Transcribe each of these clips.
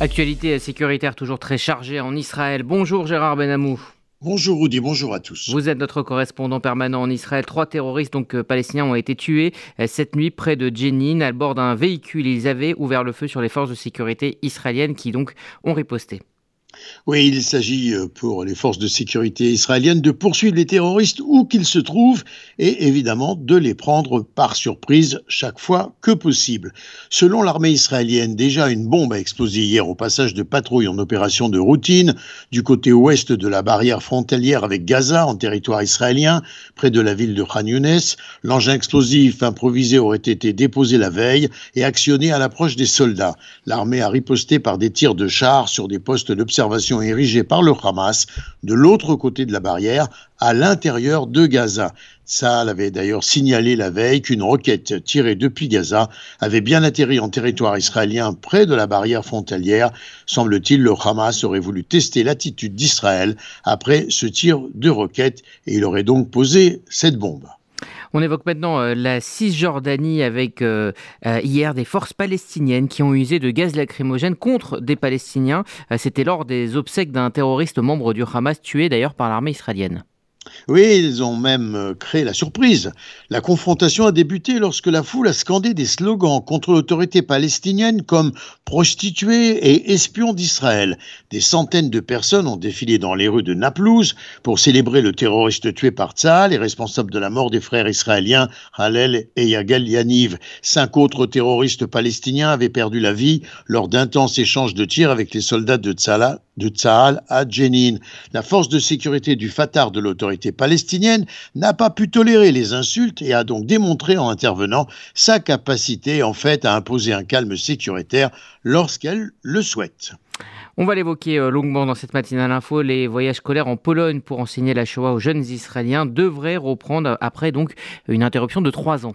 Actualité sécuritaire toujours très chargée en Israël. Bonjour Gérard Benamou. Bonjour Rudy, bonjour à tous. Vous êtes notre correspondant permanent en Israël. Trois terroristes donc euh, palestiniens ont été tués euh, cette nuit près de Jenin à bord d'un véhicule. Ils avaient ouvert le feu sur les forces de sécurité israéliennes qui donc ont riposté. Oui, il s'agit euh, pour les forces de sécurité israéliennes de poursuivre les terroristes où qu'ils se trouvent et évidemment de les prendre par surprise chaque fois que possible. Selon l'armée israélienne, déjà une bombe a explosé hier au passage de patrouille en opération de routine du côté ouest de la barrière frontalière avec Gaza en territoire israélien, près de la ville de Khan Younes. L'engin explosif improvisé aurait été déposé la veille et actionné à l'approche des soldats. L'armée a riposté par des tirs de chars sur des postes d'observation érigée par le Hamas de l'autre côté de la barrière, à l'intérieur de Gaza. Saal avait d'ailleurs signalé la veille qu'une roquette tirée depuis Gaza avait bien atterri en territoire israélien près de la barrière frontalière. Semble-t-il, le Hamas aurait voulu tester l'attitude d'Israël après ce tir de roquette et il aurait donc posé cette bombe. On évoque maintenant euh, la Cisjordanie avec euh, euh, hier des forces palestiniennes qui ont usé de gaz lacrymogène contre des Palestiniens. C'était lors des obsèques d'un terroriste membre du Hamas tué d'ailleurs par l'armée israélienne. Oui, ils ont même euh, créé la surprise. La confrontation a débuté lorsque la foule a scandé des slogans contre l'autorité palestinienne comme prostituées et espions d'Israël. Des centaines de personnes ont défilé dans les rues de Naplouse pour célébrer le terroriste tué par Tzahal et responsable de la mort des frères israéliens Halel et Yagal Yaniv. Cinq autres terroristes palestiniens avaient perdu la vie lors d'intenses échanges de tirs avec les soldats de Tzahal, de à Jenin. La force de sécurité du Fatah de l'autorité palestinienne n'a pas pu tolérer les insultes et a donc démontré en intervenant sa capacité en fait à imposer un calme sécuritaire lorsqu'elle le souhaite. On va l'évoquer euh, longuement dans cette matinale info. Les voyages scolaires en Pologne pour enseigner la Shoah aux jeunes Israéliens devraient reprendre après donc une interruption de trois ans.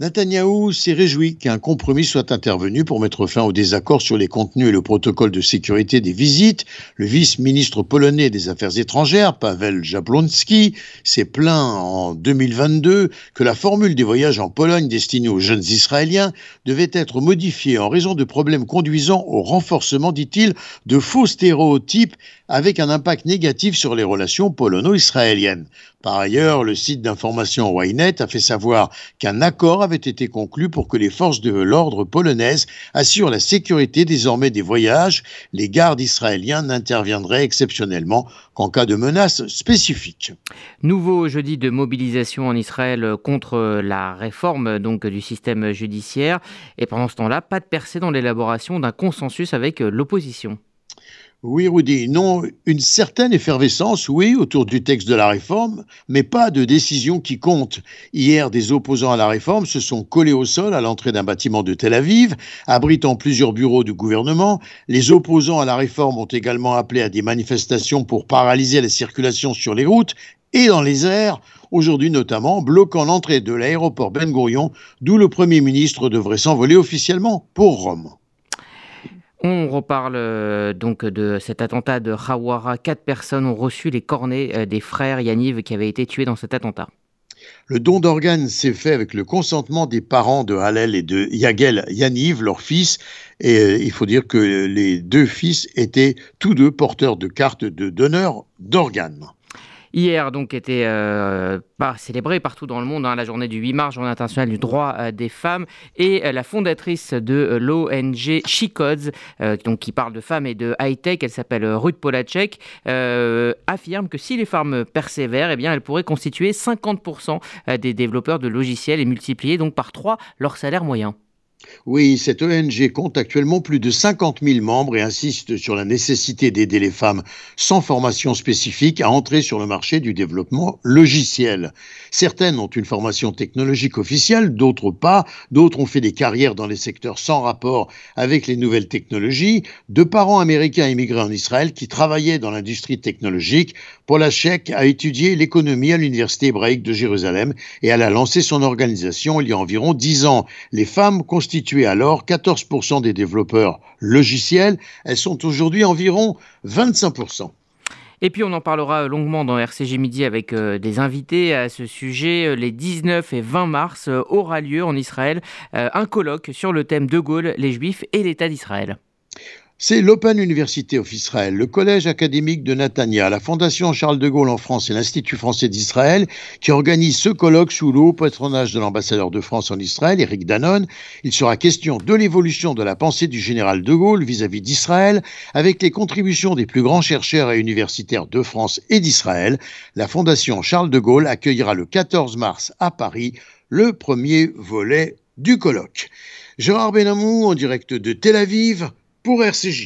Netanyahou s'est réjoui qu'un compromis soit intervenu pour mettre fin au désaccord sur les contenus et le protocole de sécurité des visites. Le vice-ministre polonais des Affaires étrangères, Pavel Jablonski, s'est plaint en 2022 que la formule des voyages en Pologne destinés aux jeunes Israéliens devait être modifiée en raison de problèmes conduisant au renforcement, dit-il, de faux stéréotypes avec un impact négatif sur les relations polono-israéliennes. Par ailleurs, le site d'information Ynet a fait savoir qu'un accord avait été conclu pour que les forces de l'ordre polonaises assurent la sécurité désormais des voyages. Les gardes israéliens n'interviendraient exceptionnellement qu'en cas de menace spécifique. Nouveau jeudi de mobilisation en Israël contre la réforme du système judiciaire. Et pendant ce temps-là, pas de percée dans l'élaboration d'un consensus avec l'opposition. Oui, Rudy, non, une certaine effervescence, oui, autour du texte de la réforme, mais pas de décision qui compte. Hier, des opposants à la réforme se sont collés au sol à l'entrée d'un bâtiment de Tel Aviv, abritant plusieurs bureaux du gouvernement. Les opposants à la réforme ont également appelé à des manifestations pour paralyser la circulation sur les routes et dans les airs, aujourd'hui notamment bloquant l'entrée de l'aéroport Ben Gurion, d'où le Premier ministre devrait s'envoler officiellement pour Rome. On reparle euh, donc de cet attentat de Hawara. Quatre personnes ont reçu les cornets euh, des frères Yaniv qui avaient été tués dans cet attentat. Le don d'organes s'est fait avec le consentement des parents de Halel et de Yagel Yaniv, leur fils. Et euh, il faut dire que les deux fils étaient tous deux porteurs de cartes de donneur d'organes. Hier, donc, était euh, célébrée partout dans le monde hein, la journée du 8 mars, journée internationale du droit euh, des femmes. Et euh, la fondatrice de l'ONG SheCodes, donc, qui parle de femmes et de high-tech, elle s'appelle Ruth Polacek, affirme que si les femmes persévèrent, eh bien, elles pourraient constituer 50% des développeurs de logiciels et multiplier donc par 3 leur salaire moyen. Oui, cette ONG compte actuellement plus de 50 000 membres et insiste sur la nécessité d'aider les femmes sans formation spécifique à entrer sur le marché du développement logiciel. Certaines ont une formation technologique officielle, d'autres pas, d'autres ont fait des carrières dans les secteurs sans rapport avec les nouvelles technologies. Deux parents américains immigrés en Israël qui travaillaient dans l'industrie technologique, Paula Sheck a étudié l'économie à l'Université hébraïque de Jérusalem et elle a lancé son organisation il y a environ 10 ans. Les femmes constituaient alors 14% des développeurs logiciels. Elles sont aujourd'hui environ 25%. Et puis on en parlera longuement dans RCG Midi avec euh, des invités à ce sujet. Euh, les 19 et 20 mars euh, aura lieu en Israël un colloque sur le thème De Gaulle, les Juifs et l'État d'Israël. C'est l'Open University of Israel, le collège académique de Natania, la Fondation Charles de Gaulle en France et l'Institut français d'Israël qui organisent ce colloque sous le haut patronage de l'ambassadeur de France en Israël, Eric Danone. Il sera question de l'évolution de la pensée du général de Gaulle vis-à-vis d'Israël avec les contributions des plus grands chercheurs et universitaires de France et d'Israël. La Fondation Charles de Gaulle accueillera le 14 mars à Paris le premier volet du colloque. Gérard Benamou en direct de Tel Aviv pour RCJ.